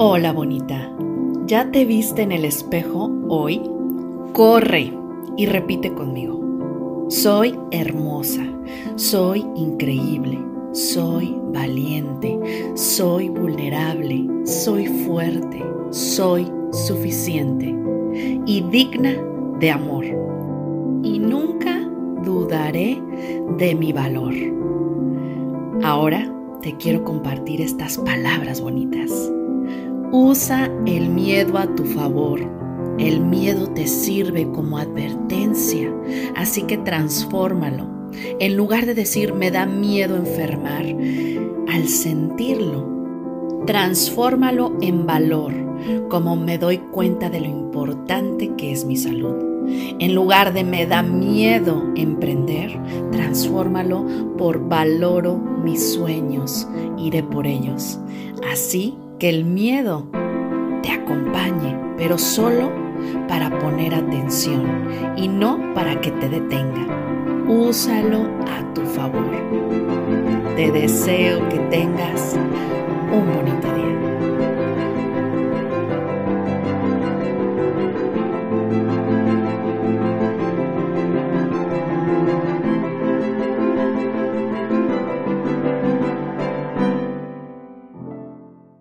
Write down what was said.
Hola bonita, ¿ya te viste en el espejo hoy? Corre y repite conmigo. Soy hermosa, soy increíble, soy valiente, soy vulnerable, soy fuerte, soy suficiente y digna de amor. Y nunca dudaré de mi valor. Ahora te quiero compartir estas palabras bonitas. Usa el miedo a tu favor. El miedo te sirve como advertencia, así que transfórmalo. En lugar de decir me da miedo enfermar, al sentirlo, transfórmalo en valor, como me doy cuenta de lo importante que es mi salud. En lugar de me da miedo emprender, transfórmalo por valoro mis sueños, iré por ellos. Así que el miedo te acompañe, pero solo para poner atención y no para que te detenga. Úsalo a tu favor. Te deseo que tengas un bonito día.